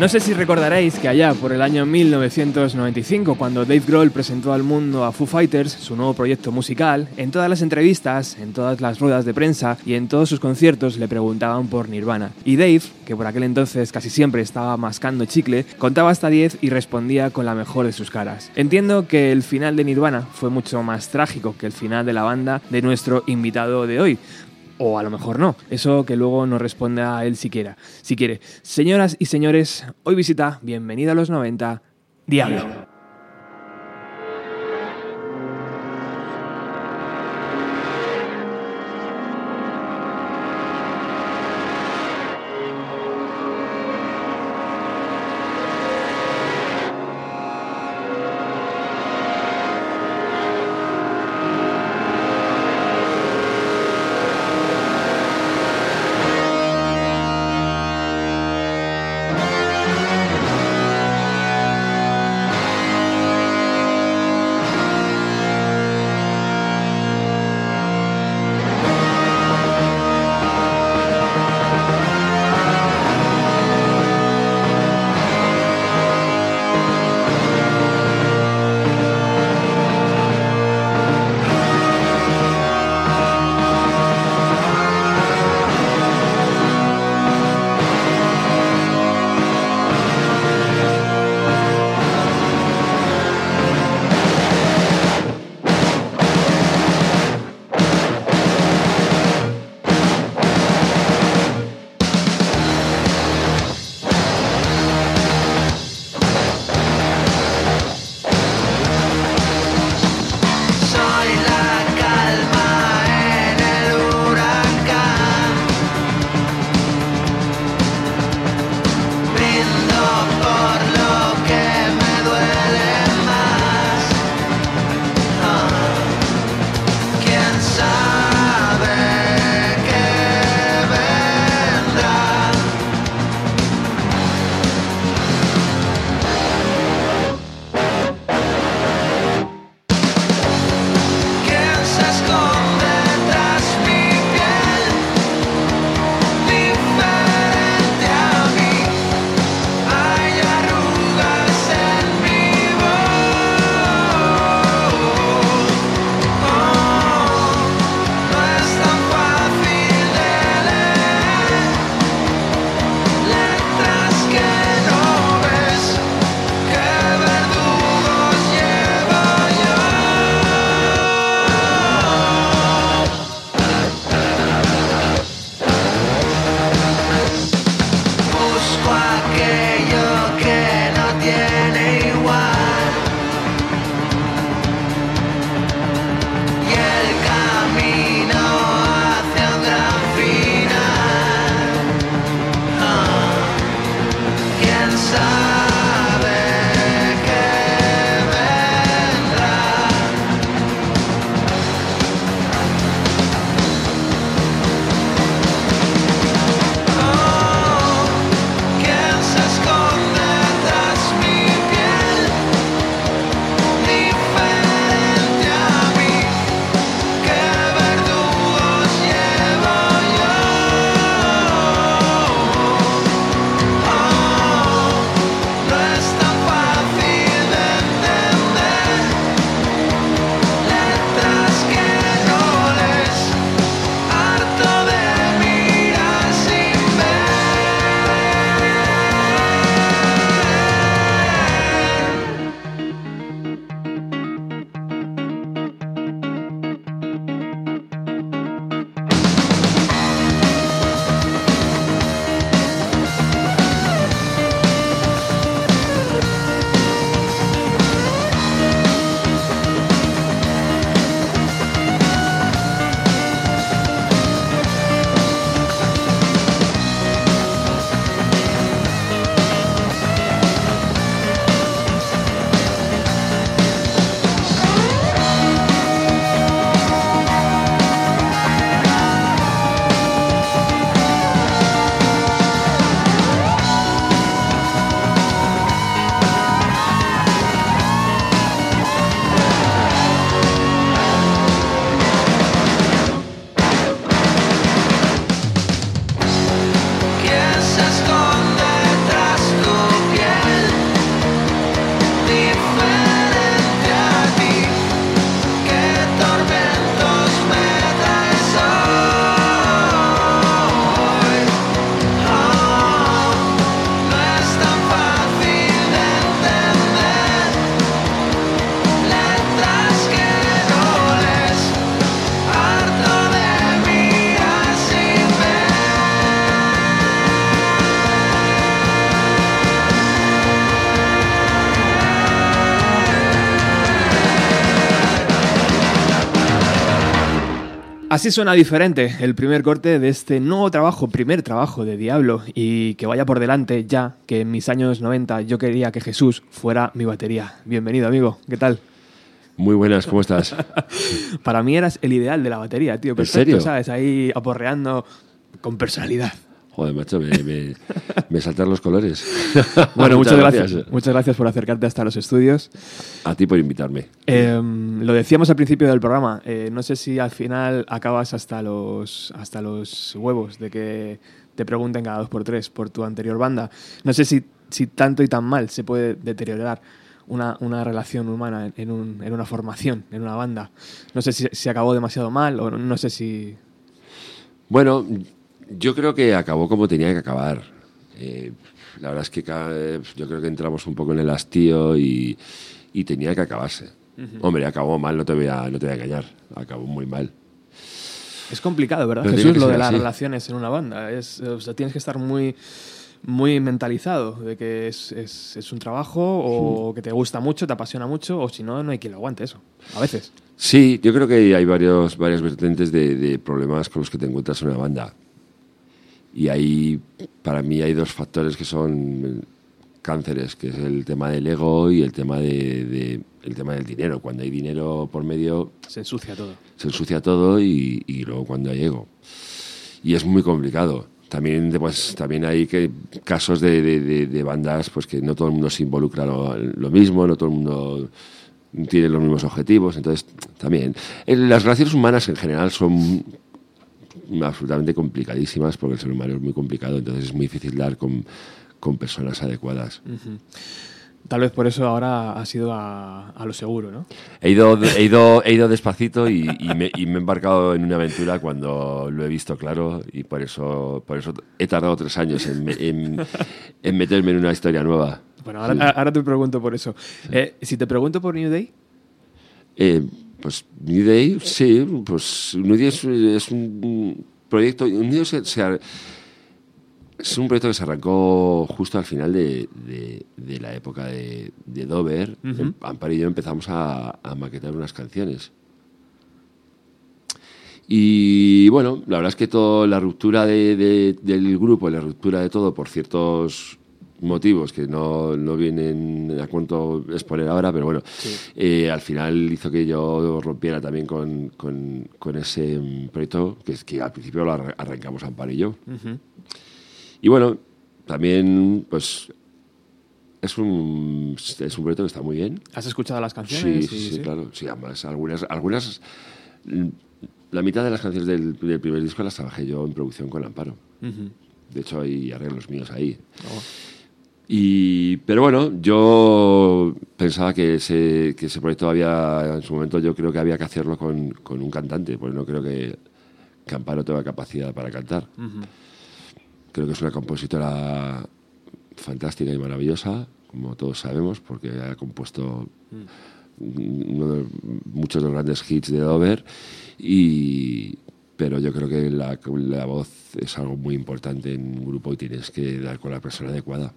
No sé si recordaréis que allá por el año 1995, cuando Dave Grohl presentó al mundo a Foo Fighters, su nuevo proyecto musical, en todas las entrevistas, en todas las ruedas de prensa y en todos sus conciertos le preguntaban por Nirvana. Y Dave, que por aquel entonces casi siempre estaba mascando chicle, contaba hasta 10 y respondía con la mejor de sus caras. Entiendo que el final de Nirvana fue mucho más trágico que el final de la banda de nuestro invitado de hoy, o a lo mejor no. Eso que luego no responda a él siquiera. Si quiere. Señoras y señores, hoy visita, bienvenida a los 90, Diablo. Así suena diferente el primer corte de este nuevo trabajo, primer trabajo de Diablo, y que vaya por delante ya que en mis años 90 yo quería que Jesús fuera mi batería. Bienvenido, amigo, ¿qué tal? Muy buenas, ¿cómo estás? Para mí eras el ideal de la batería, tío. Perfecto, ¿En serio? ¿sabes? Ahí aporreando con personalidad. Joder, macho, me, me, me saltan los colores. Bueno, muchas, gracias. Muchas gracias por acercarte hasta los estudios. A ti por invitarme. Eh, lo decíamos al principio del programa. eh, no sé si al final acabas hasta los, hasta los huevos de que te pregunten cada dos por tres por tu anterior banda. No sé si, si tanto y tan mal se puede deteriorar una, una relación humana en, un- en una formación, en una banda. No sé si, si acabó demasiado mal o no, no sé si... Bueno, yo creo que acabó como tenía que acabar. Eh, la verdad es que eh, yo creo que entramos un poco en el hastío y, y tenía que acabarse. Hombre, acabó mal, no te, voy a, no te voy a engañar. Acabó muy mal. Es complicado, ¿verdad, Pero Jesús? Lo de las así. relaciones en una banda. Es, o sea, tienes que estar muy, muy mentalizado de que es, es- es un trabajo o que te gusta mucho, te apasiona mucho, o si no, no hay quien lo aguante eso. A veces. Sí, yo creo que hay varios, varias vertientes de, de problemas con los que te encuentras en una banda. Y ahí, para mí, hay dos factores que son cánceres, que es el tema del ego y el tema, de, de- el tema del dinero. Cuando hay dinero por medio, Se ensucia todo. se ensucia todo y, y luego cuando hay ego. Y es muy complicado. También, pues, también hay que, casos de, de- de- de bandas pues, que no todo el mundo se involucra lo, lo mismo, no todo el mundo tiene los mismos objetivos. Entonces, también. Eh, Las relaciones humanas en general son absolutamente complicadísimas porque el ser humano es muy complicado, entonces es muy difícil dar con, con personas adecuadas. Tal vez por eso ahora has ido a, a lo seguro, ¿no? He ido, he ido, he ido despacito y, y me, y me he embarcado en una aventura cuando lo he visto claro y por eso, por eso he tardado tres años en, en- en meterme en una historia nueva. Bueno, ahora, ahora te pregunto por eso. Eh, si te pregunto por New Day, Eh, pues New Day, sí, pues New Day es, es un proyecto, Day se- es un proyecto que se arrancó justo al final de, de- de la época de, de Dover. Ujú. Amparo y yo empezamos a, a maquetar unas canciones. Y bueno, la verdad es que toda la ruptura de- de- del grupo, la ruptura de todo por ciertos motivos que no, no vienen a cuento exponer ahora, pero bueno, eh, al final hizo que yo rompiera también con, con- con ese mm, proyecto que es que al principio lo arran- arrancamos Amparo y yo. Y bueno, también pues es un, es un proyecto que está muy bien. ¿has escuchado las canciones? sí, sí, claro. Sí, además, algunas, algunas. mm, La mitad de las canciones del, del primer disco las trabajé yo en producción con Amparo. De hecho, hay arreglos míos ahí. Oh. Y, pero bueno, yo pensaba que ese, que ese proyecto había, en su momento, yo creo que había que hacerlo con, con un cantante, porque no creo que, que Amparo tenga capacidad para cantar. Creo que es una compositora fantástica y maravillosa, como todos sabemos, porque ha compuesto uno de- muchos de los grandes hits de Dover. Y, pero yo creo que la, la voz es algo muy importante en un grupo y tienes que dar con la persona adecuada.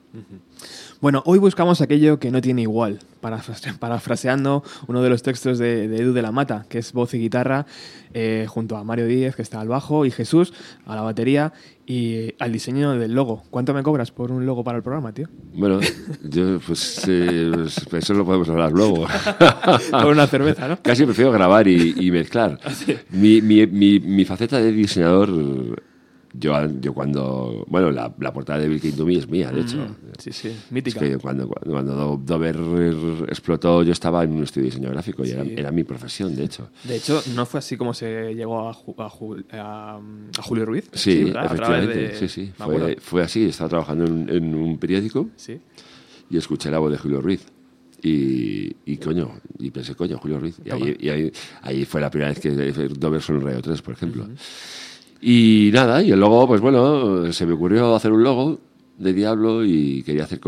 Bueno, hoy buscamos aquello que no tiene igual, parafrase- parafraseando uno de los textos de, de Edu de la Mata, que es voz y guitarra, eh, junto a Mario Díez, que está al bajo, y Jesús a la batería y al diseño del logo. ¿Cuánto me cobras por un logo para el programa, tío? Bueno, yo pues, eh, eso lo podemos hablar luego. por una cerveza, ¿no? Casi prefiero grabar y, y mezclar. Mi, mi, mi, mi faceta de diseñador, yo, yo cuando... Bueno, la, la portada de Bill King to Me es mía, de hecho. Sí, sí, Es mítica. que cuando, cuando Do- Dover explotó, yo estaba en un estudio de diseño gráfico y era, Sí. era mi profesión, de hecho. De hecho, ¿no fue así como se llegó a, Ju- a, Ju- a- a Julio Ruiz? Sí, efectivamente. de- Sí, sí. Fue, fue así. Estaba trabajando en, en un periódico Sí. y escuché la voz de Julio Ruiz. Y, y coño, y pensé, coño, Julio Ruiz. Y, ahí, y ahí, ahí fue la primera vez que Dover Radio 3, por ejemplo. Y nada, y el logo, pues bueno, se me ocurrió hacer un logo de Diablo y quería hacer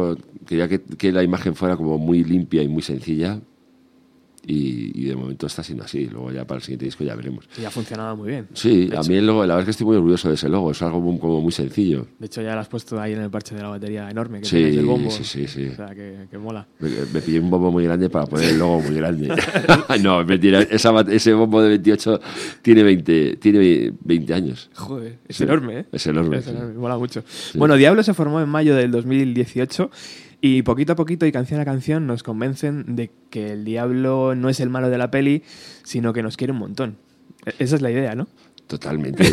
quería que, que la imagen fuera como muy limpia y muy sencilla. Y, de momento está siendo así. Luego ya para el siguiente disco ya veremos. Y ha funcionado muy bien. Sí, a mí el logo, la verdad es que estoy muy orgulloso de ese logo. Es algo muy, como muy sencillo. De hecho ya lo has puesto ahí en el parche de la batería enorme que sí, tienes el bombo. Sí, sí, sí. O sea, que, mola. Me, pillé un bombo muy grande para poner el logo muy grande. no, mentira. ese bombo de 28 tiene 20, tiene 20 años. Joder, es enorme, ¿eh? Es enorme. Es enorme, mola mucho. Bueno, Diablo se formó en mayo del 2018 y poquito a poquito y canción a canción nos convencen de que el diablo no es el malo de la peli, sino que nos quiere un montón. E-, esa es la idea, ¿no? Totalmente.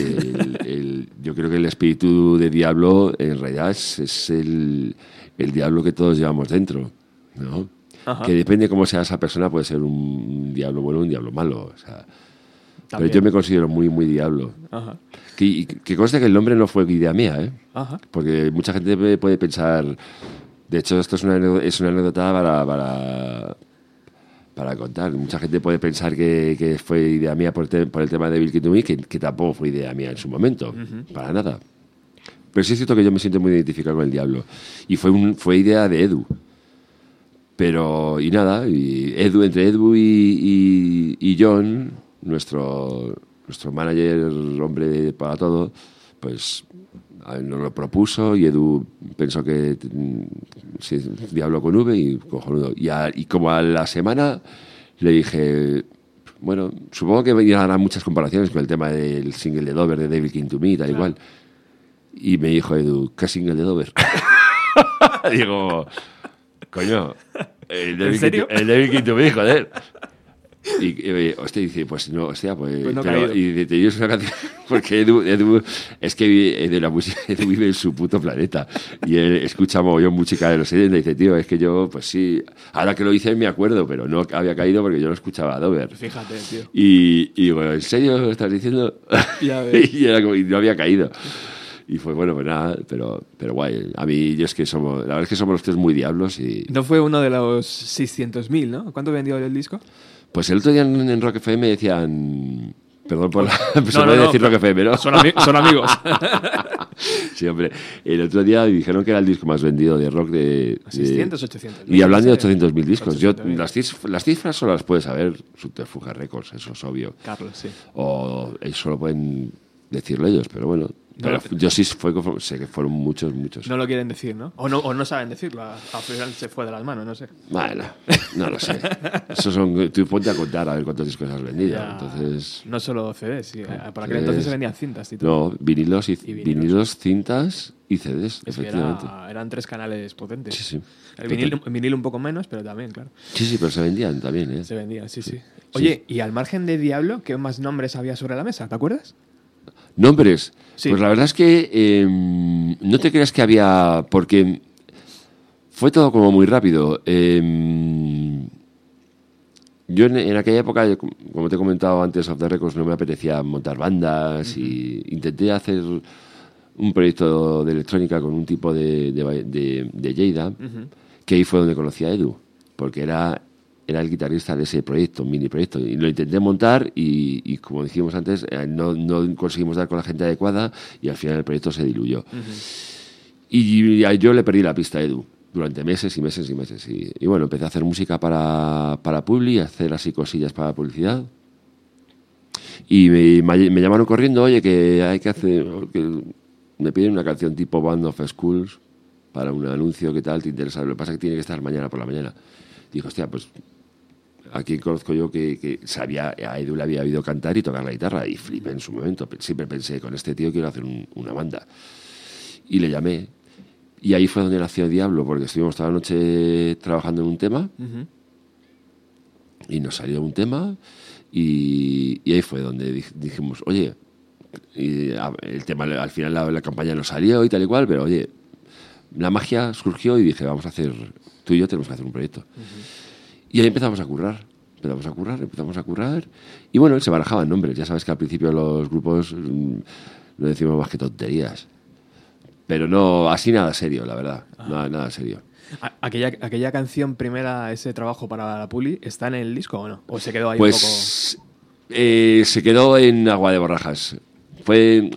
yo creo que el espíritu de diablo en realidad es, el, diablo que todos llevamos dentro, ¿no? Que depende cómo sea esa persona, puede ser un diablo bueno o un diablo malo. pero yo me considero muy, muy diablo. Que, que conste que el nombre no fue idea mía, ¿eh? Porque mucha gente puede pensar, de hecho, esto es una, es una anécdota para, para, para, contar. Mucha gente puede pensar que, que fue idea mía por, por, el tema de Bill Me, que, que, tampoco fue idea mía en su momento, para nada. Pero sí es cierto que yo me siento muy identificado con el diablo. Y fue, un, fue idea de Edu. Pero, y nada, y Edu, entre Edu y, y, John, nuestro, nuestro manager, hombre para todo, pues nos lo propuso y Edu pensó que mm, sí, Diablo con V y cojonudo. Y, y como a la semana le dije, bueno, supongo que a muchas comparaciones con el tema del single de Dover de David King to Me, tal igual. Y me dijo Edu, ¿qué single de Dover? Digo, coño, el David, ¿En serio? El David King to Me, joder. Y, y hostia, dice, pues no, hostia, pues. pues no pero, y te dices una canción. Porque Edu, Edu es que de la música, Edu vive en su puto planeta. Y él escucha mogollón música de los 70 y dice, tío, es que yo, pues sí, ahora que lo hice me acuerdo, pero no había caído porque yo no escuchaba a Dover. Fíjate, tío. Y, y digo, ¿en serio lo estás diciendo? Ya ves. y, era como, y no había caído. Y fue bueno, pues nada, pero, pero guay. A mí, yo es que somos, la verdad es que somos los tres muy diablos y... No fue uno de los 600.000, ¿no? ¿Cuánto vendió el disco? Pues el otro día en, Rock FM decían. Perdón por la. se puede decir Rock FM, ¿no? Son, amigos. sí, hombre. El otro día dijeron que era el disco más vendido de rock de. 600, 800. Y hablando de 800.000 discos. Yo, las, las, cifras solo las puedes saber Subterfuge Records, eso es obvio. Carlos, sí. O ellos solo pueden decirlo ellos, pero bueno, pero yo sí fue, sé que fueron muchos, muchos. No lo quieren decir, ¿no? O no, o no saben decirlo. Al final se fue de las manos, no sé. Bueno, no lo sé. Eso son, tú ponte a contar a ver cuántos discos has vendido. entonces... No solo CDs, sí. Para aquel entonces se vendían cintas y todo. No, vinilos, y, vinilos, cintas y CDs, efectivamente. eran tres canales potentes. Sí, sí. El vinil, un poco menos, pero también, claro. Sí, sí, pero se vendían también, ¿eh? Se vendían, sí, sí. Oye, y al margen de Diablo, ¿qué más nombres había sobre la mesa? ¿Te acuerdas? Nombres. Pues la verdad es que em, no te creas que había. Porque fue todo como muy rápido. Em, yo en, aquella época, como te he comentado antes, Off the Records, no me apetecía montar bandas y intenté hacer un proyecto de electrónica con un tipo de, de, de, que ahí fue donde conocí a Edu, porque era era el guitarrista de ese proyecto, mini proyecto. Y lo intenté montar y, como dijimos antes, eh, no, no, conseguimos dar con la gente adecuada y al final el proyecto se diluyó. Y yo le perdí la pista a Edu durante meses y meses y meses. Y, bueno, empecé a hacer música para, para Publi, a hacer así cosillas para publicidad. Y me, me, llamaron corriendo, oye, que hay que hacer... Que me piden una canción tipo Band of Schools para un anuncio, ¿qué tal? ¿Te interesa? Lo que pasa es que tiene que estar mañana por la mañana. Dijo, hostia, pues a quien conozco yo que, sabía, a Edu le había oído cantar y tocar la guitarra y flipé en su momento. Siempre pensé, con este tío quiero hacer una banda. Y le llamé. Y ahí fue donde nació Diablo, porque estuvimos toda la noche trabajando en un tema. Y nos salió un tema. Y, ahí fue donde dijimos, oye, el tema al final la, campaña no salió y tal y cual, pero oye, la magia surgió y dije, vamos a hacer, tú y yo tenemos que hacer un proyecto. Y ahí empezamos a currar. Empezamos a currar, empezamos a currar. Y bueno, se barajaban nombres. Ya sabes que al principio los grupos mm, no decimos más que tonterías. Pero no, así nada serio, la verdad. Nada, nada serio. Aquella, aquella canción primera, ese trabajo para la Puli, ¿está en el disco o no? ¿O se quedó ahí pues, un poco...? Eh, se quedó en Agua de Borrajas. Fue...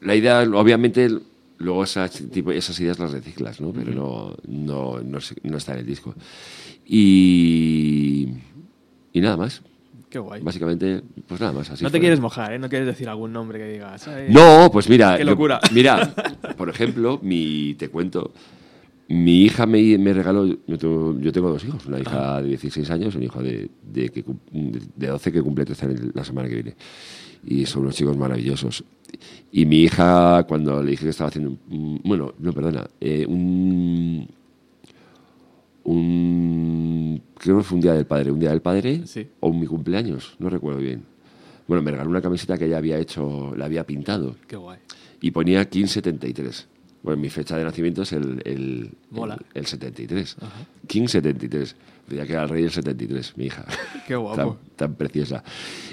La idea, obviamente, luego esas, tipo, esas ideas las reciclas, ¿no? Pero no, no, no, no está en el disco. Y, y nada más. Qué guay. Básicamente, pues nada más. Así no te quieres mojar, ¿eh? No quieres decir algún nombre que digas. "Ay, No, pues mira. Qué yo- locura. mira, por ejemplo, mi, te cuento. Mi hija me, me regaló. Yo tengo, yo tengo dos hijos, una hija de 16 años y un hijo de, de, que cum- de 12 que cumple 13 años la semana que viene. Y son unos chicos maravillosos. Y mi hija, cuando le dije que estaba haciendo. bueno, no, perdona. eh, un. Un. Creo que fue un día del padre. Un día del padre Sí. o mi cumpleaños, no recuerdo bien. Bueno, me regaló una camiseta que ella había hecho, la había pintado Qué guay. y ponía 1573. Bueno, mi fecha de nacimiento es el, el, el, el 73. King 73. Decía que era el rey del 73, mi hija. Qué guapo. tan, tan preciosa.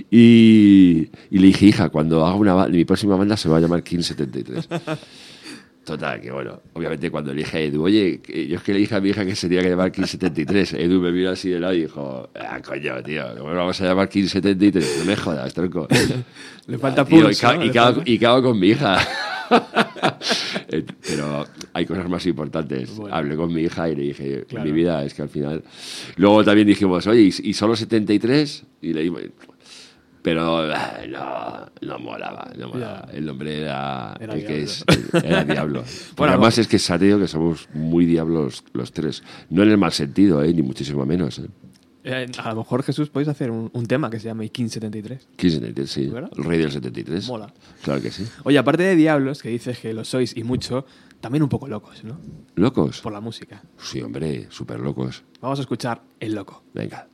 Y, y le dije, hija, cuando haga una mi próxima banda se va a llamar King 73. Total, que bueno, obviamente cuando le dije a Edu, oye, yo es que le dije a mi hija que se tenía que llamar King 73. Edu me vio así de lado y dijo, ah, coño, tío, ¿cómo vamos a llamar King 73? No me jodas, tronco. Le falta Ah, tío, pulso, y, ca- ¿no? y Le cago, y cago con mi hija. Eh, Pero hay cosas más importantes. Bueno. Hablé con mi hija y le dije, Claro. mi vida es que al final... Luego también dijimos, oye, ¿y, y solo 73? Y le dimos... Pero ah, no, no molaba, no molaba. El nombre era, Era el que Diablo. es, era Diablo. Bueno, además es que es ateo que somos muy diablos los tres. No en el mal sentido, ¿eh? ni muchísimo menos. ¿eh? Eh, a lo mejor, Jesús, podéis hacer un, un tema que se llame King 73. King 73, sí. ¿Verdad? El rey del 73. Mola. Claro que sí. Oye, aparte de Diablos, que dices que lo sois y mucho, también un poco locos, ¿no? ¿Locos? Por la música. Sí, hombre, súper locos. Vamos a escuchar El Loco. Venga.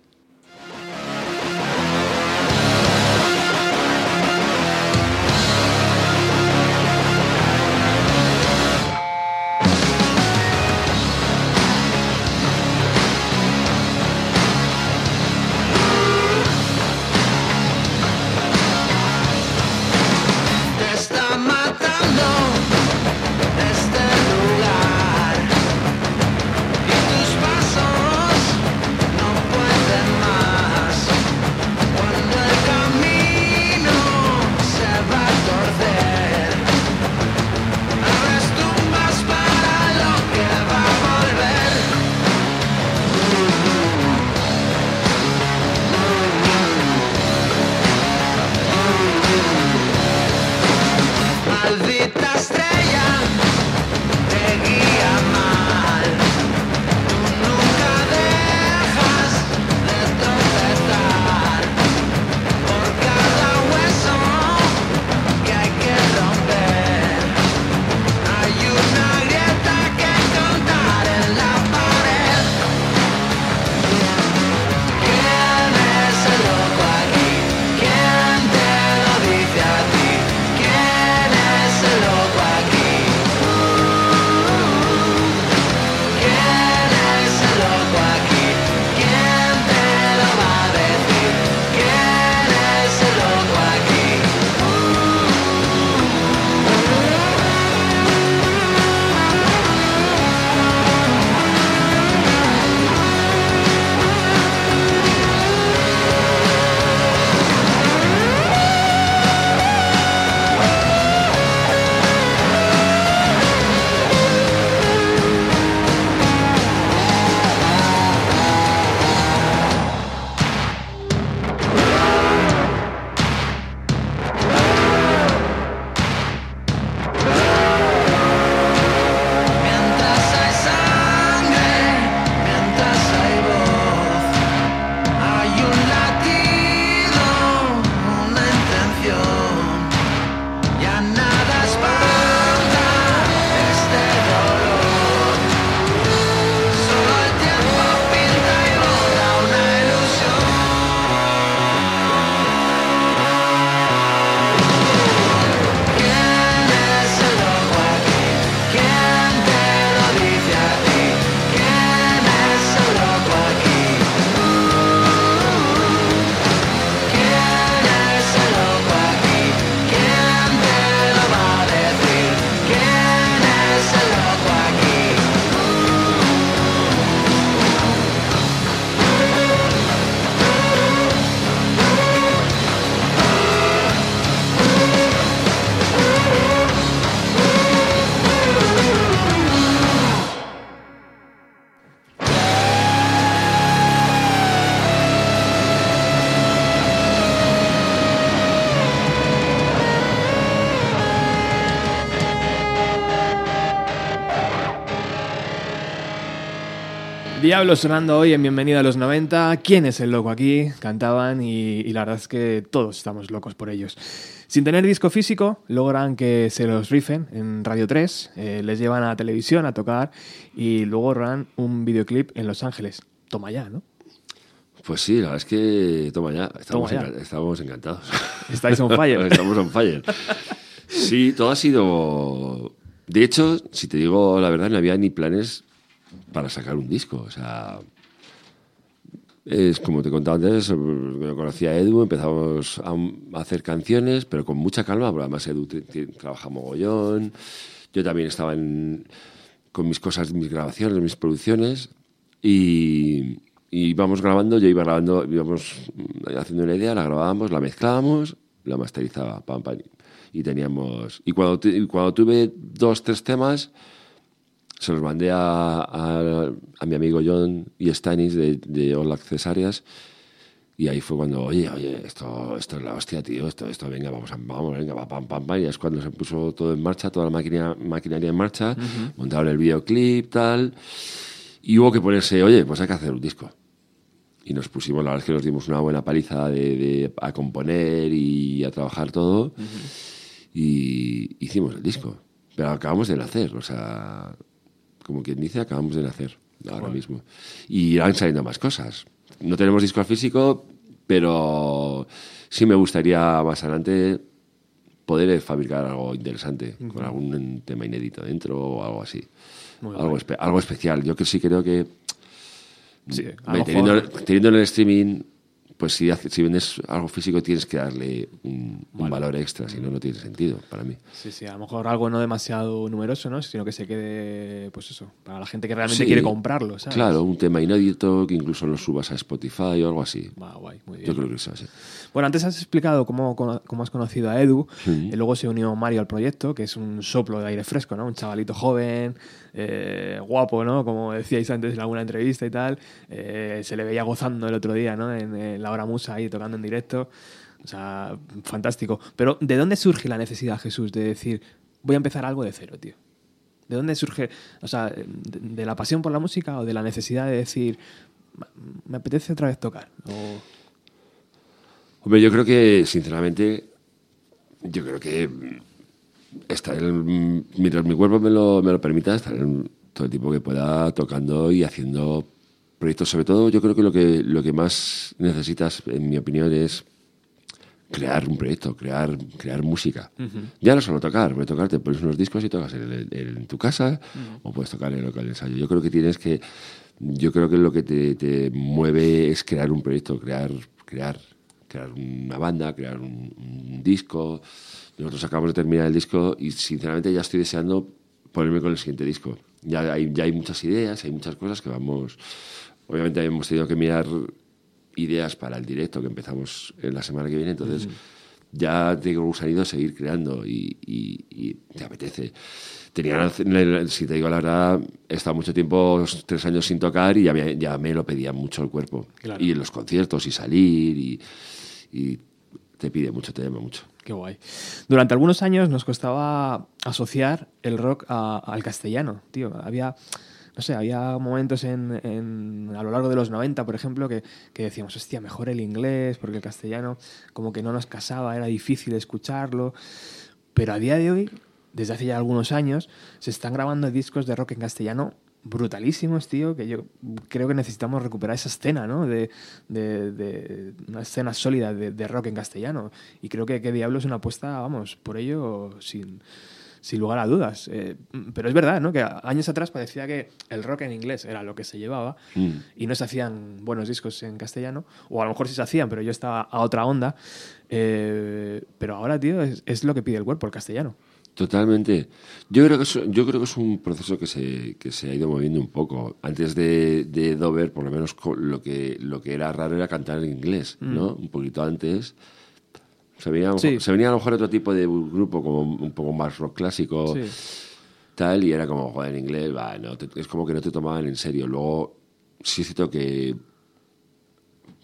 Diablo sonando hoy en Bienvenido a los 90. ¿Quién es el loco aquí? Cantaban y, y la verdad es que todos estamos locos por ellos. Sin tener disco físico, logran que se los rifen en Radio 3, eh, les llevan a la televisión a tocar y luego rodan un videoclip en Los Ángeles. Toma ya, ¿no? Pues sí, la verdad es que, toma ya, estamos, Toma ya. enca- estamos encantados. Estáis on fire. estamos on fire. Sí, todo ha sido... De hecho, si te digo la verdad, no había ni planes para sacar un disco. O sea, es como te contaba antes, yo conocí a Edu, empezamos a, hacer canciones, pero con mucha calma, porque además Edu trabaja mogollón. Yo también estaba en- con mis cosas, mis grabaciones, mis producciones, y, y íbamos grabando, yo iba grabando, íbamos haciendo una idea, la grabábamos, la mezclábamos, la masterizaba, pam, pam, y teníamos... Y cuando, y cuando tuve dos, tres temas, se los mandé a, a- a mi amigo John y Stanis de, de All Access Areas. Y ahí fue cuando, oye, oye, esto, esto es la hostia, tío, esto, esto, venga, vamos, vamos, venga, va, pam, pam, pam, y es cuando se puso todo en marcha, toda la máquina, maquinaria en marcha, montaron el videoclip, tal, y hubo que ponerse, oye, pues hay que hacer un disco. Y nos pusimos, la verdad es que nos dimos una buena paliza de, de- a componer y a trabajar todo, y hicimos el disco. Pero acabamos de nacer, o sea, como quien dice, acabamos de nacer ahora mismo. Y irán saliendo más cosas. No tenemos disco físico, pero sí me gustaría más adelante poder fabricar algo interesante, con algún tema inédito dentro o algo así. Muy Algo, espe- algo especial. Yo que sí creo que Sí, teniendo, teniendo en el streaming, pues si, si vendes algo físico tienes que darle un, un valor extra, si no, no tiene sentido para mí. Sí, sí, a lo mejor algo no demasiado numeroso, ¿no? Sino que se quede, pues eso, para la gente que realmente Sí, quiere comprarlo, ¿sabes? Claro, un tema inédito que incluso lo subas a Spotify o algo así. Va, guay, muy bien. Yo creo que eso así. Bueno, antes has explicado cómo, cómo- cómo has conocido a Edu, Sí. y luego se unió Mario al proyecto, que es un soplo de aire fresco, ¿no? Un chavalito joven, eh, guapo, ¿no? Como decíais antes en alguna entrevista y tal. Eh, se le veía gozando el otro día, ¿no? En, la hora musa ahí tocando en directo. O sea, fantástico. Pero, ¿de dónde surge la necesidad, Jesús, de decir, voy a empezar algo de cero, tío? ¿De dónde surge, o sea, de, de la pasión por la música o de la necesidad de decir, me apetece otra vez tocar? O... Hombre, yo creo que, sinceramente, yo creo que estar en- mientras mi cuerpo me lo, me lo permita, estar en todo el tiempo que pueda tocando y haciendo proyectos. Sobre todo, yo creo que lo que, lo que más necesitas, en mi opinión, es crear un proyecto, crear, crear música. Ya no solo tocar, porque tocar te pones unos discos y tocas en, el- en tu casa o puedes tocar en el local de ensayo. Yo creo que tienes que, yo creo que lo que te, te mueve es crear un proyecto, crear, crear, crear una banda, crear un, un disco. Nosotros acabamos de terminar el disco y sinceramente ya estoy deseando ponerme con el siguiente disco. Ya hay, ya hay muchas ideas, hay muchas cosas que vamos... Obviamente hemos tenido que mirar ideas para el directo que empezamos en la semana que viene, entonces ya tengo seguir creando y, y- y te apetece. Tenía, si te digo la verdad, he estado mucho tiempo, tres años sin tocar y ya me, ya me lo pedía mucho el cuerpo. Claro. Y en los conciertos y salir y, y te pide mucho, te llama mucho. Qué guay. Durante algunos años nos costaba asociar el rock al castellano, tío. Había, no sé, había momentos en, en- a lo largo de los 90, por ejemplo, que, que decíamos, hostia, mejor el inglés, porque el castellano como que no nos casaba, era difícil escucharlo. Pero a día de hoy, desde hace ya algunos años, se están grabando discos de rock en castellano brutalísimos, tío, que yo creo que necesitamos recuperar esa escena, ¿no? De, de- de una escena sólida de, de rock en castellano. Y creo que, que Diablo es una apuesta, vamos, por ello sin, sin lugar a dudas. Eh, pero es verdad, ¿no? Que años atrás parecía que el rock en inglés era lo que se llevaba Mm. y no se hacían buenos discos en castellano, o a lo mejor sí se hacían, pero yo estaba a otra onda. Eh, pero ahora, tío, es, es lo que pide el cuerpo, el castellano. Totalmente. Yo creo que es, yo creo que es un proceso que se, que se ha ido moviendo un poco. Antes de, de Dover, por lo menos lo que, lo que era raro era cantar en inglés, ¿no? Un poquito antes. Se venía, a lo Sí. mejor- se venía a lo mejor otro tipo de grupo, como un poco más rock clásico, Sí. tal, y era como, joder, en inglés, va, no te- es como que no te tomaban en serio. Luego, sí es cierto que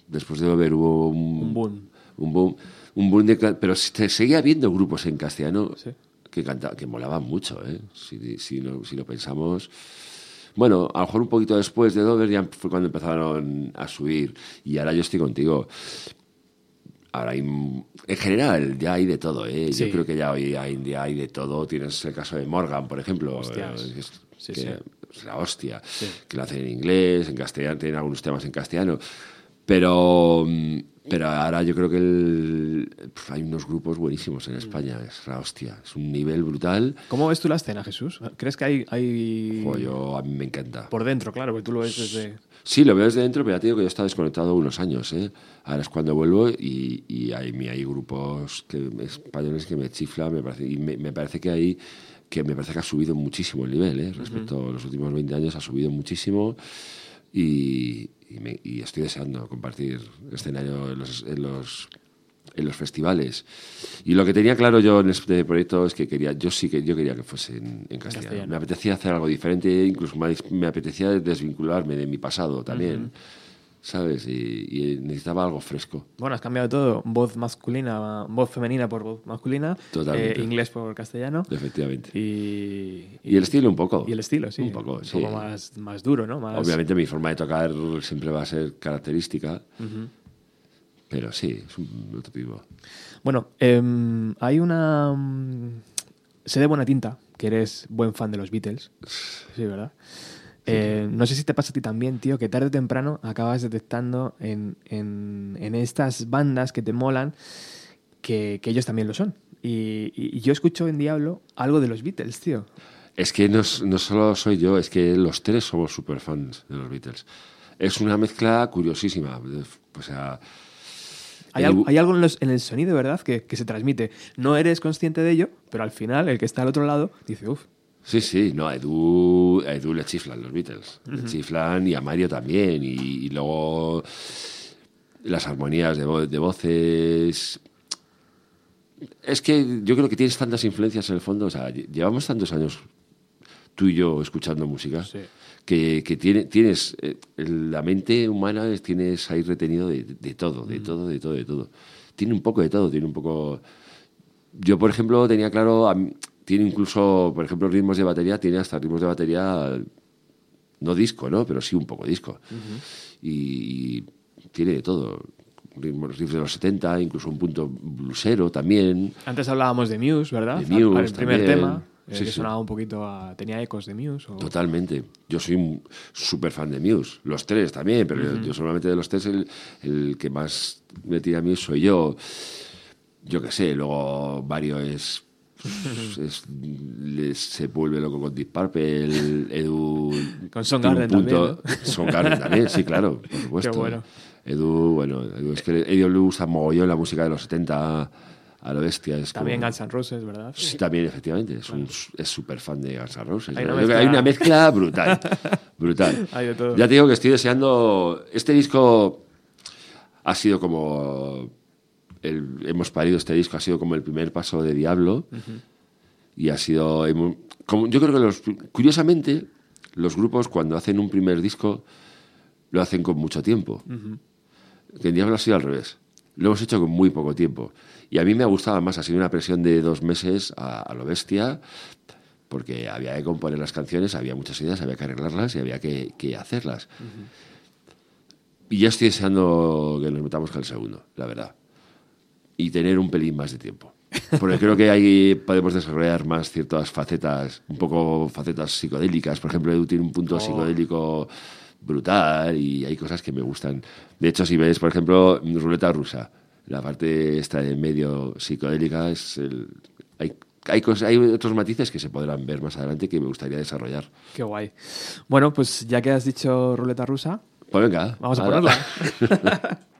después de Dover hubo un, Un boom. un boom, un boom de pero se seguía habiendo grupos en castellano Sí. Que canta, que molaban mucho, ¿eh? Si, si, lo, si lo pensamos, Bueno, a lo mejor un poquito después de Dover ya fue cuando empezaron a subir. Y ahora yo estoy contigo. Ahora hay, en general ya hay de todo, ¿eh? Sí. Yo creo que ya hoy hay, ya hay de todo. Tienes el caso de Morgan, por ejemplo. Eh, es- Sí, que sí. es la hostia. Que lo hacen en inglés, en castellano, tienen algunos temas en castellano. Pero, mm, pero ahora yo creo que el- pf, hay unos grupos buenísimos en. España. Es la hostia. Es un nivel brutal. ¿Cómo ves tú la escena, Jesús? ¿Crees que hay, hay... Jo, yo, a mí me encanta. por dentro, claro, porque tú lo ves desde... Sí, lo veo desde dentro, pero ya te digo que yo he estado desconectado unos años. ¿eh? Ahora es cuando vuelvo y, y hay, hay grupos que, españoles que me chiflan me parece, y me, me parece que hay que me parece que ha subido muchísimo el nivel ¿eh? respecto a los últimos 20 años ha subido muchísimo y, y me- y estoy deseando compartir escenario en los, en los en los festivales y lo que tenía claro yo en este proyecto es que quería yo sí que yo quería que fuese en, en castellano. castellano. me apetecía hacer algo diferente incluso me, me apetecía desvincularme de mi pasado también sabes y, y necesitaba algo fresco Bueno, has cambiado todo. Voz masculina, voz femenina por voz masculina. Totalmente. eh, inglés por castellano. efectivamente Y, y el estilo un poco y el estilo, sí. un poco un sí. poco más, más duro, ¿no? Más... obviamente mi forma de tocar siempre va a ser característica pero sí es un otro tipo Bueno, em, hay una... mm, sé de buena tinta que eres buen fan de los Beatles. Sí, ¿verdad? Eh, no sé si te pasa a ti también, tío, que tarde o temprano acabas detectando en, en- en estas bandas que te molan que, que ellos también lo son. Y, yo escucho en Diablo algo de los Beatles, tío. Es que no, no solo soy yo, es que los tres somos super fans de los Beatles. Es una mezcla curiosísima. O sea, Hay, el- hay algo en, los- en el sonido, ¿verdad?, que, que se transmite. No eres consciente de ello, pero al final el que está al otro lado dice, uff, Sí, sí, no, a Edu, a Edu le chiflan los Beatles. Le chiflan y a Mario también. Y, y luego las armonías de, vo- de voces. Es que yo creo que tienes tantas influencias en el fondo. O sea, lle- llevamos tantos años tú y yo escuchando música Sí. que, que tiene, tienes. eh, la mente humana es- tienes ahí retenido de, de todo, de todo, de todo, de todo. Tiene un poco de todo, tiene un poco. Yo, por ejemplo, tenía claro, a mí- tiene incluso, por ejemplo, ritmos de batería, tiene hasta ritmos de batería, no disco, ¿no? Pero sí un poco disco. y, y tiene de todo. Ritmos de los 70, incluso un punto blusero también. Antes hablábamos de Muse, ¿verdad? De Muse El primer también. tema, eh, Sí, que sí. sonaba un poquito a... Tenía ecos de Muse. O... Totalmente. Yo soy súper fan de Muse. Los tres también, pero yo- yo solamente de los tres el, el que más me tira a Muse soy yo. Yo qué sé, luego Mario es... es- le- se vuelve loco con Deep Purple, Edu... Con tiene un Soundgarden también, Soundgarden también, sí, claro, por supuesto. Qué bueno. Edu, bueno, Edu, es que Edu le gusta mogollón la música de los 70 a lo bestia. Es También como- Guns N' Roses, ¿verdad? Sí, también, efectivamente. Es un- súper fan de Guns N' Roses. Hay una mezcla- hay una mezcla brutal. brutal. Hay de todo. Ya te digo que estoy deseando. Este disco ha sido como. El- hemos parido este disco, ha sido como el primer paso de Diablo. Y ha sido. hemos- como, yo creo que, los, curiosamente, los grupos cuando hacen un primer disco lo hacen con mucho tiempo. Que en Diablo ha sido al revés. Lo hemos hecho con muy poco tiempo. Y a mí me ha gustado más, ha sido una presión de dos meses a, a lo bestia, porque había que componer las canciones, había muchas ideas, había que arreglarlas y había que, que hacerlas. Y ya estoy deseando que nos metamos con el segundo, la verdad. Y tener un pelín más de tiempo. Porque creo que ahí podemos desarrollar más ciertas facetas, un poco facetas psicodélicas. Por ejemplo, Edu tiene un punto psicodélico brutal y hay cosas que me gustan. De hecho, si ves, por ejemplo, Ruleta Rusa, la parte esta de medio psicodélica es el... Hay, hay, cosas, hay otros matices que se podrán ver más adelante que me gustaría desarrollar. Qué guay. Bueno, pues ya que has dicho ruleta rusa, Pues venga. vamos a ala. ponerla.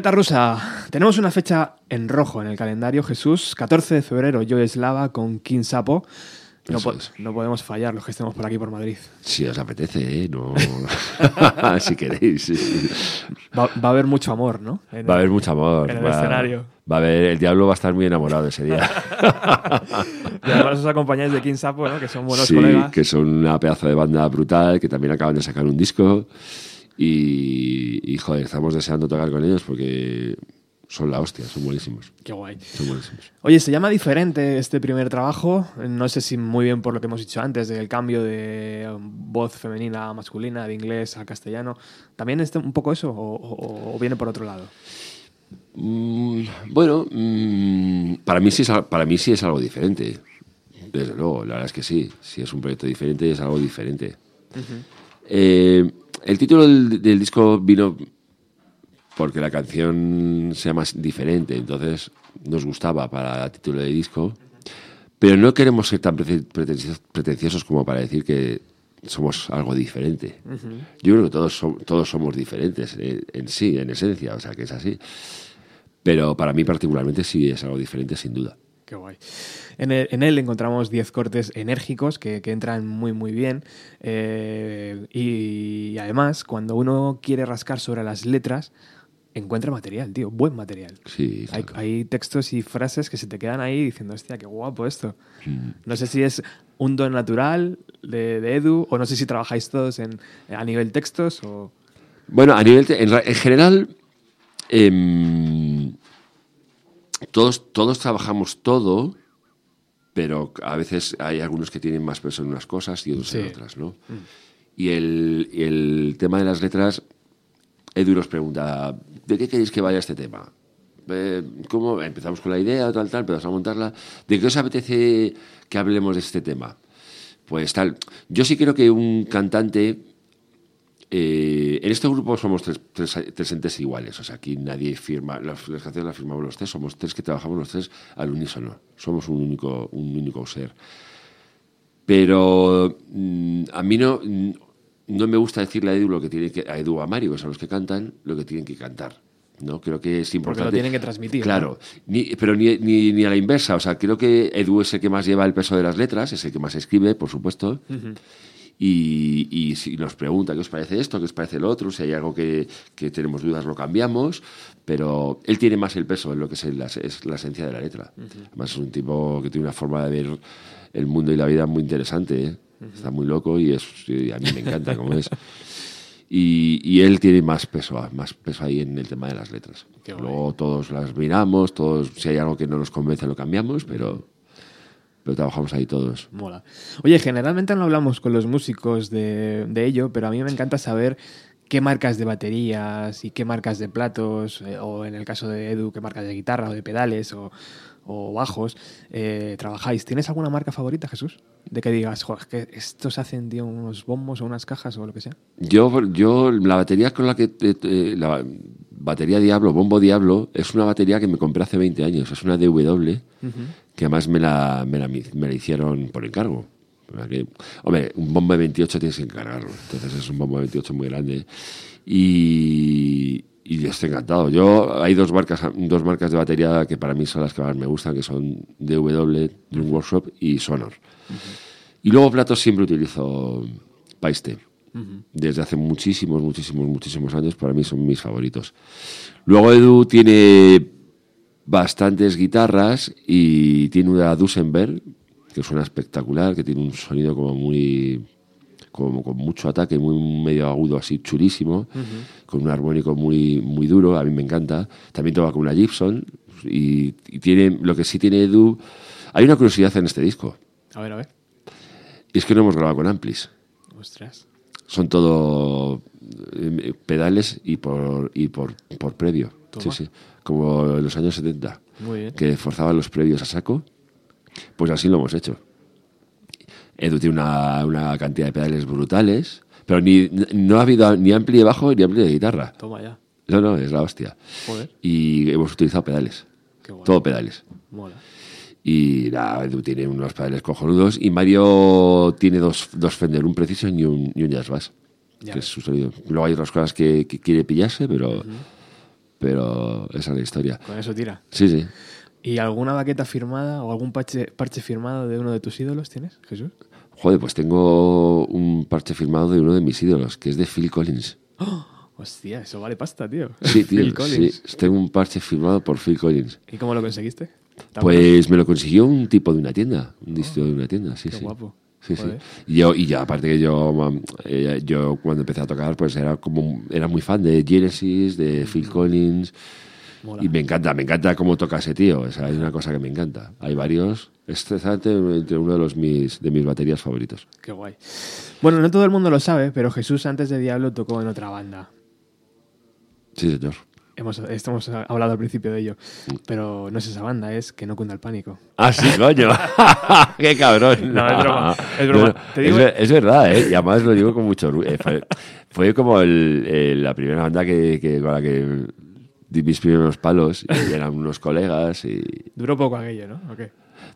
Ruleta rusa. Tenemos una fecha en rojo en el calendario, Jesús. 14 de febrero, Joe Slava con King Sapo. No, po- es. no podemos fallar los que estemos por aquí por Madrid. Si os apetece, ¿eh? No... si queréis. sí. Va, va a haber mucho amor, ¿no? En Va a haber mucho amor. en el va, escenario. Va a haber... El diablo va a estar muy enamorado ese día. Y además os acompañáis de King Sapo, ¿no? Que son buenos sí, colegas. que son una pedazo de banda brutal, que también acaban de sacar un disco. Y, y, joder, estamos deseando tocar con ellos porque son la hostia, son buenísimos. Qué guay. Son buenísimos. Oye, se llama diferente este primer trabajo. No sé si muy bien por lo que hemos dicho antes, del cambio de voz femenina a masculina, de inglés a castellano. ¿También es un poco eso o, o- o viene por otro lado? Mm, bueno, mm, para, mí sí es, para mí sí es algo diferente. Desde luego, la verdad es que sí. Si es un proyecto diferente, es algo diferente. Eh, el título del, del disco vino porque la canción se llama diferente, entonces nos gustaba para el título de disco. Pero no queremos ser tan prete- pretenciosos, como para decir que somos algo diferente. Yo creo que todos, todos somos diferentes en, en sí, en esencia, o sea que es así. Pero para mí particularmente sí es algo diferente, sin duda. Qué guay. En él, en él encontramos 10 cortes enérgicos que, que entran muy, muy bien. Eh, y, además, cuando uno quiere rascar sobre las letras, encuentra material, tío. Buen material. Sí, Hay, claro. hay textos y frases que se te quedan ahí diciendo, hostia, qué guapo esto. Mm. No sé si es un don natural de, de Edu o no sé si trabajáis todos en, a nivel textos o... Bueno, a nivel. en general. em, todos, todos trabajamos todo, pero a veces hay algunos que tienen más peso en unas cosas y otros en otras, ¿no? Y el, el tema de las letras, Edu nos pregunta: ¿de qué queréis que vaya este tema? Eh, ¿Cómo? Empezamos con la idea, tal, tal, empezamos a montarla. ¿De qué os apetece que hablemos de este tema? Pues tal. Yo sí creo que un cantante eh, en este grupo somos tres, tres, tres entes iguales, o sea, aquí nadie firma, las, las canciones las firmamos los tres, somos tres que trabajamos los tres al unísono, somos un único, un único ser. Pero mm, a mí no, mm, no me gusta decirle a Edu, lo que tiene que, a Edu o a Mario, que son los que cantan, lo que tienen que cantar. ¿no? Creo que es Porque importante. lo tienen que transmitir. Claro, ni- pero ni, ni, ni a la inversa. O sea, creo que Edu es el que más lleva el peso de las letras, es el que más escribe, por supuesto. Y, y si nos pregunta qué os parece esto, qué os parece lo otro, si hay algo que, que tenemos dudas, lo cambiamos. Pero él tiene más el peso en lo que es la, es la esencia de la letra. Además, es un tipo que tiene una forma de ver el mundo y la vida muy interesante. ¿eh? Está muy loco y, es, y a mí me encanta cómo es. Y, y él tiene más peso, más peso ahí en el tema de las letras. Qué guay. Luego todos las miramos, todos, si hay algo que no nos convence lo cambiamos, pero, pero trabajamos ahí todos. Mola. Oye, generalmente no hablamos con los músicos de, de ello, pero a mí me encanta saber qué marcas de baterías y qué marcas de platos, eh, o en el caso de Edu, qué marcas de guitarra o de pedales o, o bajos eh, trabajáis. ¿Tienes alguna marca favorita, Jesús? De que digas, joder, que estos hacen tío, unos bombos o unas cajas o lo que sea. Yo, yo la batería con la que... eh, la batería Diablo, Bombo Diablo, es una batería que me compré hace 20 años. Es una DW, que además me la, me la, me la hicieron por encargo. Hombre, un bombo de 28 tienes que encargarlo. Entonces es un bombo de 28 muy grande. Y, y yo estoy encantado. Yo hay dos marcas, dos marcas de batería que para mí son las que más me gustan, que son DW, Drum Workshop y Sonor. Y luego platos siempre utilizo Paiste. Desde hace muchísimos, muchísimos, muchísimos años, para mí son mis favoritos. Luego Edu tiene bastantes guitarras y tiene una Duesenberg que suena espectacular, que tiene un sonido como muy como con mucho ataque, muy medio agudo así chulísimo, con un armónico muy muy duro, a mí me encanta. También toca con una Gibson y, y tiene lo que sí tiene Edu, hay una curiosidad en este disco, A ver, a ver. y es que no hemos grabado con amplis. Ostras. Son todo eh, pedales y por y por, por previo. Toma. Sí, sí. Como en los años 70, Muy bien. que forzaban los previos a saco. Pues así lo hemos hecho. Edu tiene una, una cantidad de pedales brutales, pero ni, no ha habido ni ampli de bajo ni ampli de guitarra. Toma ya. No, no, es la hostia. Joder. Y hemos utilizado pedales. Qué guay. Todo pedales. Mola. Y nada, Edu tiene unos pedales cojonudos. Y Mario tiene dos, dos Fender, un Precision y un, y un Jazz Bass. Ya que ves. es su sonido. Luego hay otras cosas que, que quiere pillarse, pero, pero esa es la historia. Con eso tira. Sí, sí. ¿Y alguna baqueta firmada o algún parche, parche firmado de uno de tus ídolos tienes, Jesús? Joder, pues tengo un parche firmado de uno de mis ídolos, que es de Phil Collins. Hostia, eso vale pasta, tío. Sí, tío. Phil Collins. Sí, tengo un parche firmado por Phil Collins. ¿Y cómo lo conseguiste? Pues me lo consiguió un tipo de una tienda, un distro de una tienda, sí, Qué sí. guapo. Sí, sí. Y yo, y ya, aparte que yo, eh, yo cuando empecé a tocar, pues era como, era muy fan de Genesis, de Phil Collins, Mola. y me encanta, me encanta cómo toca ese tío, o sea, es una cosa que me encanta. Hay varios, este es entre uno de los mis, de mis baterías favoritos. Qué guay. Bueno, no todo el mundo lo sabe, pero Jesús antes de Diablo tocó en otra banda. Sí, señor. Hemos, esto hemos hablado al principio de ello. Pero no es esa banda, es Que no cunda el pánico. Ah, sí, coño. Qué cabrón. No, es broma, es broma. Te digo- es, ver- es verdad, ¿eh? Y además lo digo con mucho orgullo. Eh, Fue, fue como el- el- la primera banda que, que- con la que di mis primeros palos. Y eran unos colegas. Y... Duró poco aquello, ¿no? ¿O qué?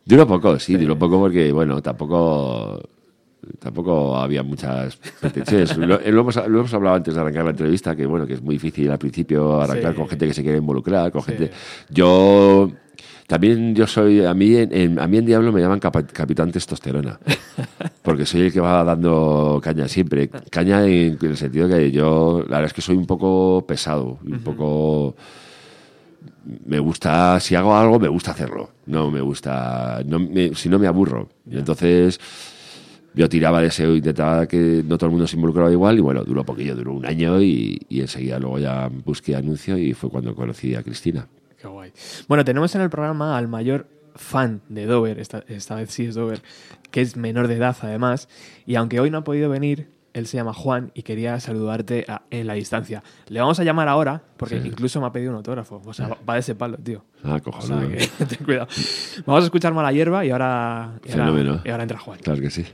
Duró poco, sí, duró poco porque, bueno, tampoco. Tampoco había muchas pretensiones. Lo, lo hemos, lo hemos hablado antes de arrancar la entrevista, que bueno, que es muy difícil al principio arrancar Sí. con gente que se quiere involucrar, con Sí. gente. Yo también yo soy, a mí en, en- a mí en Diablo me llaman capa- capitán testosterona, porque soy el que va dando caña siempre. Caña en, el sentido que yo, la verdad es que soy un poco pesado, un poco me gusta, si hago algo, me gusta hacerlo. No me gusta, no me- si no me aburro. Entonces yo tiraba de ese, intentaba que no todo el mundo se involucrara igual y bueno, duró poquillo, duró un año y, y enseguida luego ya busqué anuncio y fue cuando conocí a Cristina. Qué guay. Bueno, tenemos en el programa al mayor fan de Dover, esta, esta vez sí es Dover, que es menor de edad además, y aunque hoy no ha podido venir, él se llama Juan y quería saludarte a- en la distancia. Le vamos a llamar ahora, porque incluso me ha pedido un autógrafo. O sea, va- de ese palo, tío. Ah, O sea, cojonudo. que ten cuidado. Vamos a escuchar Mala Hierba y ahora, y ahora, y ahora entra Juan. Claro que sí.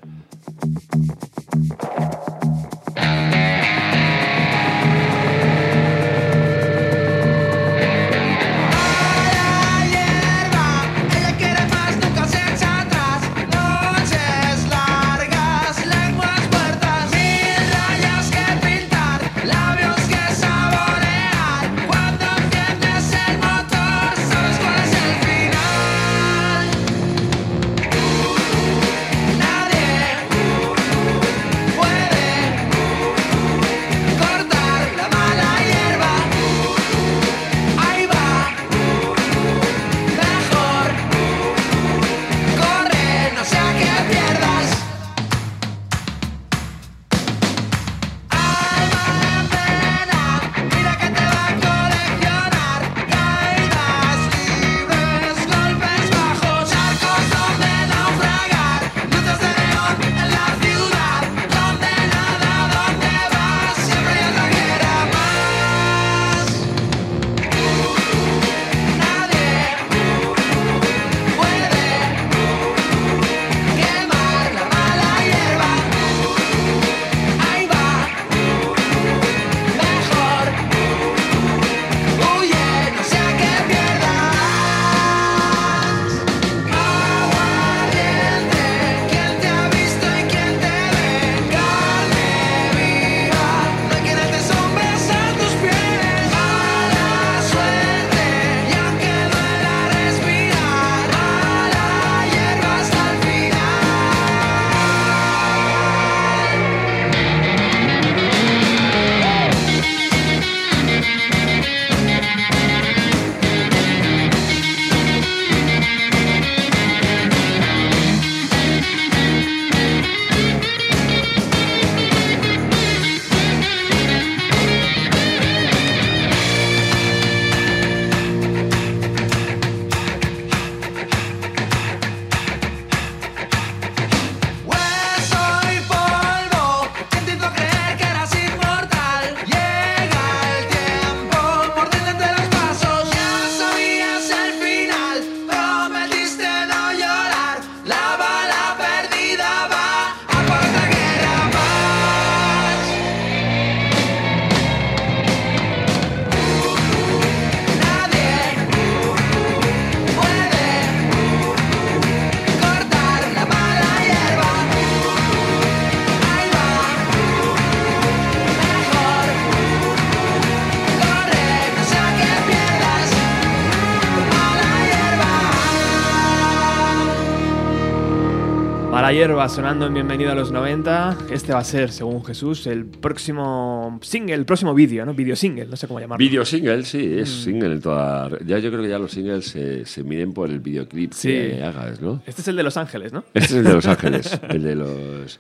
Hierba sonando en Bienvenido a los 90. Este va a ser, según Jesús, el próximo single, el próximo vídeo, ¿no? Video single, no sé cómo llamarlo. Video single, sí, es Mm. single en toda. Ya yo creo que ya los singles se, se miden por el videoclip Sí. que hagas, ¿no? Este es el de Los Ángeles, ¿no? Este es el de Los Ángeles, el de los,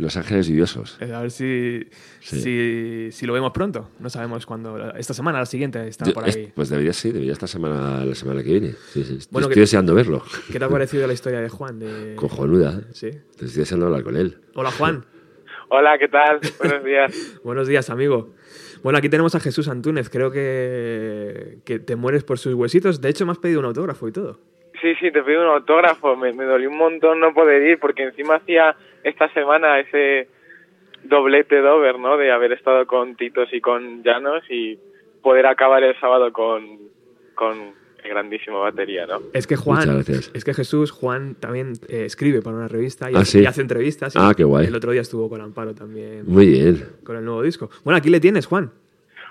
los Ángeles Lluviosos. Eh, A ver si, Sí. si, si lo vemos pronto. No sabemos cuándo. Esta semana, la siguiente, está Yo- por es- ahí. pues debería, sí, debería esta semana, la semana que viene. Sí, sí. Bueno, estoy que- deseando verlo. ¿Qué te ha parecido la historia de Juan? De... Cojonuda. Sí. Estoy deseando hablar con él. Hola, Juan. Hola, ¿qué tal? Buenos días. Buenos días, amigo. Bueno, aquí tenemos a Jesús Antúnez. Creo que, que te mueres por sus huesitos. De hecho, me has pedido un autógrafo y todo. Sí, sí, te pido un autógrafo. Me, me dolió un montón no poder ir porque encima hacía esta semana ese doblete dover, ¿no? De haber estado con Titos y con Llanos y poder acabar el sábado con, con el grandísimo batería, ¿no? Es que Juan, Muchas gracias. es que Jesús, Juan también eh, escribe para una revista y, Ah, hace, ¿sí? y hace entrevistas. y Ah, qué guay. El otro día estuvo con Amparo también Muy bien. con el nuevo disco. Bueno, aquí le tienes, Juan.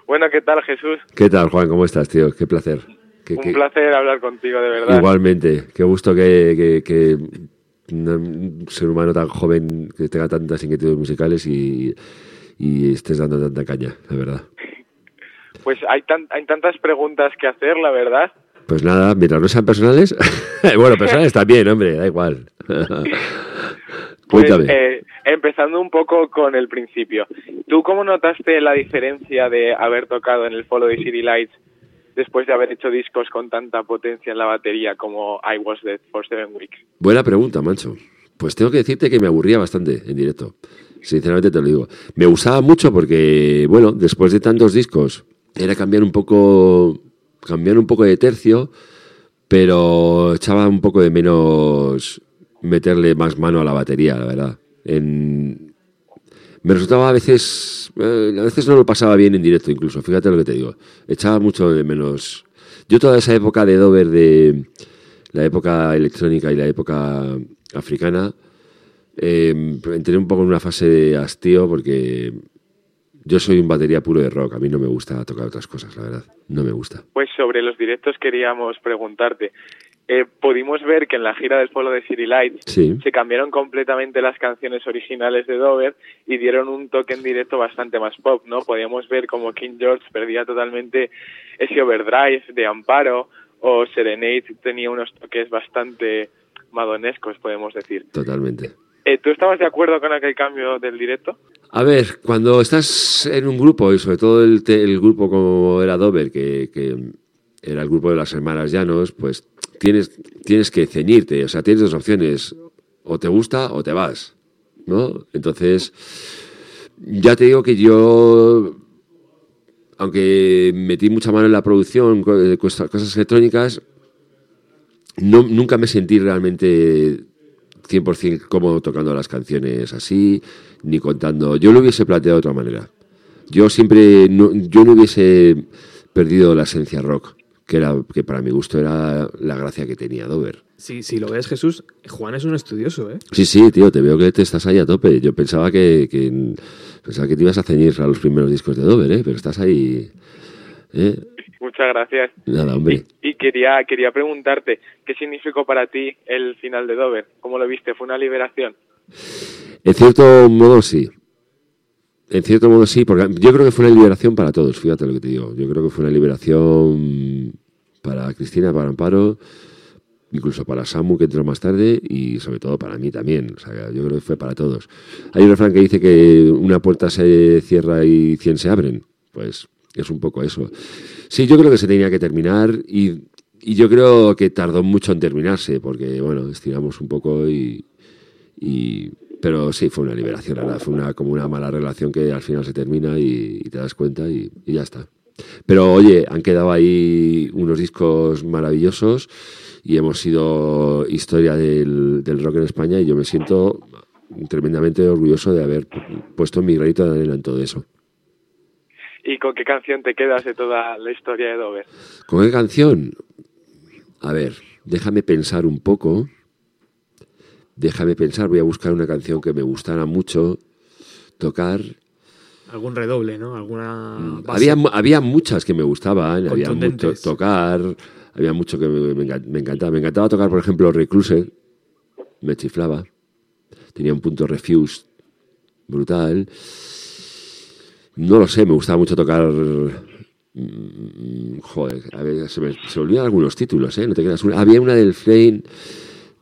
Bueno, ¿qué tal, Jesús? ¿Qué tal, Juan? ¿Cómo estás, tío? Qué placer. Qué- Un qué- placer hablar contigo, de verdad. Igualmente. Qué gusto que, que- que un ser humano tan joven que tenga tantas inquietudes musicales y, y estés dando tanta caña, la verdad. Pues hay, tan, hay tantas preguntas que hacer, la verdad. Pues nada, mientras no sean personales. bueno, personales también, hombre, da igual. Pues, eh, empezando un poco con el principio. ¿Tú cómo notaste la diferencia de haber tocado en el Follow the City Lights después de haber hecho discos con tanta potencia en la batería como I Was Dead for Seven Weeks? Buena pregunta, macho. Pues tengo que decirte que me aburría bastante en directo. Sinceramente te lo digo. Me gustaba mucho porque, bueno, después de tantos discos, era cambiar un poco, cambiar un poco de tercio, pero echaba un poco de menos meterle más mano a la batería, la verdad. En- me resultaba a veces, eh, a veces no lo pasaba bien en directo incluso, fíjate lo que te digo. Echaba mucho de menos. Yo toda esa época de Dover, de la época electrónica y la época africana, eh, entré un poco en una fase de hastío porque yo soy un batería puro de rock, a mí no me gusta tocar otras cosas, la verdad, no me gusta. Pues sobre los directos queríamos preguntarte. Eh, pudimos ver que en la gira del Follow the City Lights Sí, se cambiaron completamente las canciones originales de Dover y dieron un toque en directo bastante más pop, ¿no? Podíamos ver como King George perdía totalmente ese overdrive de Amparo o Serenade tenía unos toques bastante madonescos, podemos decir. totalmente. Eh, ¿Tú estabas de acuerdo con aquel cambio del directo? A ver, cuando estás en un grupo, y sobre todo el, el grupo como era Dover, que, que era el grupo de las hermanas Llanos, pues tienes, tienes que ceñirte, o sea, tienes dos opciones, o te gusta o te vas, ¿no? Entonces, ya te digo que yo, aunque metí mucha mano en la producción, cosas cosas electrónicas, no, nunca me sentí realmente 100% cómodo tocando las canciones así, ni contando. Yo lo hubiese planteado de otra manera. Yo siempre, no, yo no hubiese perdido la esencia rock, que, era, que para mi gusto era la gracia que tenía Dover. Si, si lo ves, Jesús, Juan es un estudioso, ¿eh? Sí, sí, tío, te veo que te estás ahí a tope. Yo pensaba que, que- pensaba que te ibas a ceñir a los primeros discos de Dover, ¿eh? pero estás ahí. ¿eh? Muchas gracias. Nada, hombre. Y, y quería, quería preguntarte, ¿qué significó para ti el final de Dover? ¿Cómo lo viste? ¿Fue una liberación? En cierto modo, sí. En cierto modo, sí, porque yo creo que fue una liberación para todos, fíjate lo que te digo. Yo creo que fue una liberación para Cristina, para Amparo, incluso para Samu, que entró más tarde, y sobre todo para mí también. O sea, yo creo que fue para todos. Hay un refrán que dice que una puerta se cierra y cien se abren. Pues es un poco eso. Sí, yo creo que se tenía que terminar y, yo creo que tardó mucho en terminarse, porque, bueno, estiramos un poco y, y, pero sí, fue una liberación, verdad. Fue una, como una mala relación que al final se termina y, te das cuenta y ya está. Pero oye, han quedado ahí unos discos maravillosos y hemos sido historia del, del rock en España y yo me siento tremendamente orgulloso de haber puesto mi granito de arena en todo eso. ¿Y con qué canción te quedas de toda la historia de Dover? ¿Con qué canción? A ver, déjame pensar un poco. Déjame pensar, voy a buscar una canción que me gustara mucho tocar. Algún redoble, ¿no? Alguna base. Mm, Había, mu- había muchas que me gustaban, había mucho tocar, había mucho que me, me encan- me encantaba. Me encantaba tocar, por ejemplo, Recluser, me chiflaba. tenía un punto refused brutal. No lo sé, me gustaba mucho tocar. mm, Joder, a ver, se me, se me olvidan algunos títulos, ¿eh? No te creas. Una- Había una del Flame.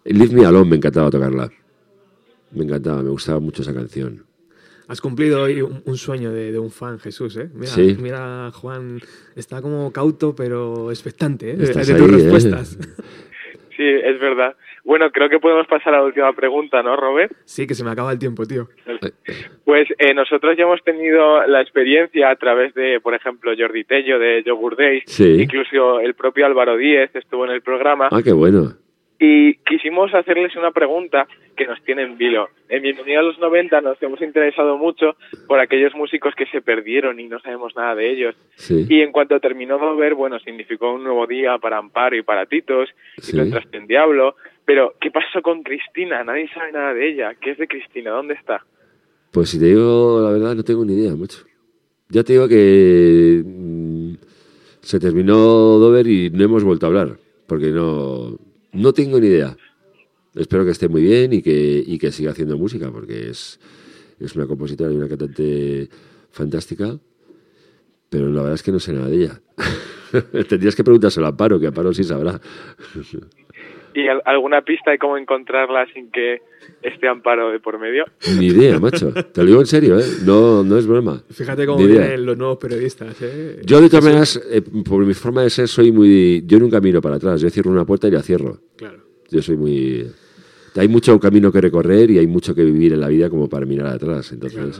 Leave Me Alone, me encantaba tocarla. Me encantaba, me gustaba mucho esa canción. Has cumplido hoy un, un sueño de, de un fan, Jesús, ¿eh? Mira, Sí. mira, Juan, está como cauto, pero expectante, ¿eh? De, Estás de tus ahí, ¿eh? respuestas. Sí, es verdad. Bueno, creo que podemos pasar a la última pregunta, ¿no, Robert? Sí, que se me acaba el tiempo, tío. Pues eh, nosotros ya hemos tenido la experiencia a través de, por ejemplo, Jordi Tello de Yogur Days, Sí. incluso el propio Álvaro Díez estuvo en el programa, Ah, qué bueno. Y quisimos hacerles una pregunta que nos tiene en vilo. En Bienvenido a los 90 nos hemos interesado mucho por aquellos músicos que se perdieron y no sabemos nada de ellos. Sí. Y en cuanto terminó Dover, bueno, significó un nuevo día para Amparo y para Titos, Sí. y lo entraste en Diablo. Pero, ¿qué pasó con Cristina? Nadie sabe nada de ella. ¿Qué es de Cristina? ¿Dónde está? Pues si te digo la verdad, no tengo ni idea, mucho. Ya te digo que mm, se terminó Dover y no hemos vuelto a hablar, porque no, no tengo ni idea. Espero que esté muy bien y que, y que siga haciendo música, porque es, es una compositora y una cantante fantástica, pero la verdad es que no sé nada de ella. Tendrías que preguntárselo a Amparo, que Amparo sí sabrá. ¿Y al- alguna pista de cómo encontrarla sin que esté Amparo de por medio? Ni idea, macho. Te lo digo en serio, ¿eh? No, no es broma. Fíjate cómo vienen los nuevos periodistas, ¿eh? Yo, de todas maneras, eh, por mi forma de ser, soy muy. Yo nunca miro para atrás. Yo cierro una puerta y la cierro. Claro. Yo soy muy. Hay mucho camino que recorrer y hay mucho que vivir en la vida como para mirar atrás. Entonces,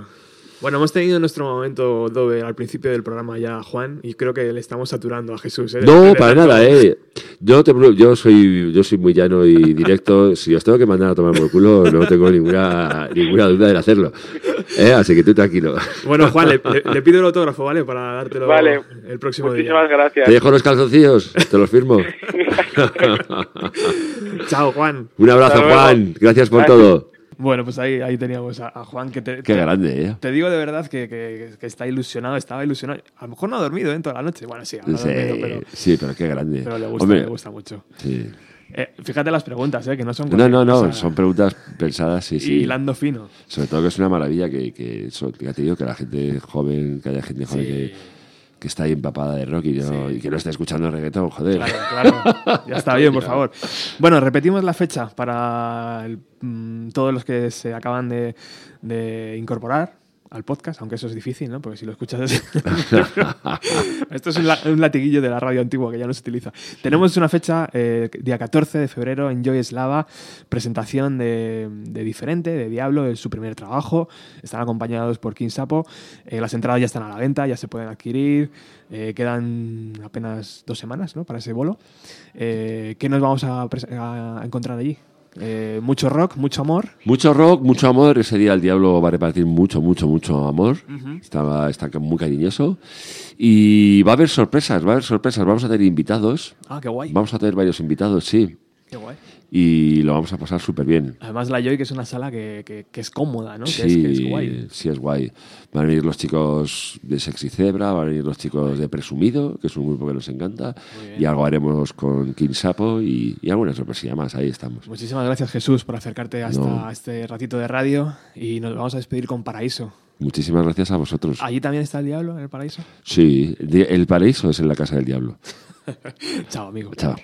Bueno, hemos tenido nuestro momento Dover al principio del programa ya, Juan, y creo que le estamos saturando a Jesús. ¿eh? no, De para nada, ¿eh? Yo, te, yo, soy, yo soy muy llano y directo. Si os tengo que mandar a tomar por culo, no tengo ninguna, ninguna duda en hacerlo. ¿Eh? Así que tú tranquilo. Bueno, Juan, le, le- le pido el autógrafo, ¿vale? Para dártelo Vale. el próximo Muchísimas día. gracias. Te dejo los calzoncillos, te los firmo. Chao, Juan. Un abrazo. Juan. Gracias por Gracias. todo. Bueno, pues ahí, ahí teníamos a, a Juan que te, Qué te- grande, ¿eh? Te digo de verdad que, que- que está ilusionado, estaba ilusionado. A lo mejor no ha dormido en toda la noche. Bueno, sí, habrá Sí, dormido, pero, sí, pero qué grande. pero le gusta, Hombre, le gusta mucho. sí. Eh, fíjate las preguntas, ¿eh? Que no son No, no, no, son preguntas pensadas, sí, Y sí. hilando fino. Sobre todo que es una maravilla que, que digo, que la gente joven, que haya gente joven Sí. que, que está ahí empapada de rock y, no- y que no esté escuchando reggaetón, joder. Claro, claro. Ya está bien, por favor. Bueno, repetimos la fecha para el- mm, todos los que se acaban de, de incorporar al podcast, aunque eso es difícil, ¿no? Porque si lo escuchas... es- Esto es un, la- un latiguillo de la radio antigua que ya no se utiliza. Tenemos una fecha, eh, día 14 de febrero, en Joy Slava, presentación de, de Diferente, de Diablo, es su primer trabajo. Están acompañados por King Sapo. Eh, las entradas ya están a la venta, ya se pueden adquirir. Eh, quedan apenas dos semanas ¿no? para ese bolo. ¿Qué nos vamos a, a encontrar allí? Eh, mucho rock, mucho amor. Mucho rock, mucho amor. Ese día el diablo va a repartir mucho, mucho, mucho amor. Estaba, está muy cariñoso. Y va a haber sorpresas, va a haber sorpresas. Vamos a tener invitados. Ah, qué guay. Vamos a tener varios invitados, sí. Qué guay. Y lo vamos a pasar súper bien. Además, la Joy, que es una sala que, que- que es cómoda, ¿no? Que, Sí, es, que es guay. sí, es guay. Van a venir los chicos de Sexy Zebra, van a venir los chicos de Presumido, que es un grupo que nos encanta, y algo haremos con King Sapo y, y alguna sorpresilla más. Ahí estamos. Muchísimas gracias, Jesús, por acercarte hasta No. este ratito de radio. Y nos vamos a despedir con Paraíso. Muchísimas gracias a vosotros. ¿Allí también está el diablo en el paraíso? Sí, el paraíso es en la casa del diablo. Chao, amigo. Chao.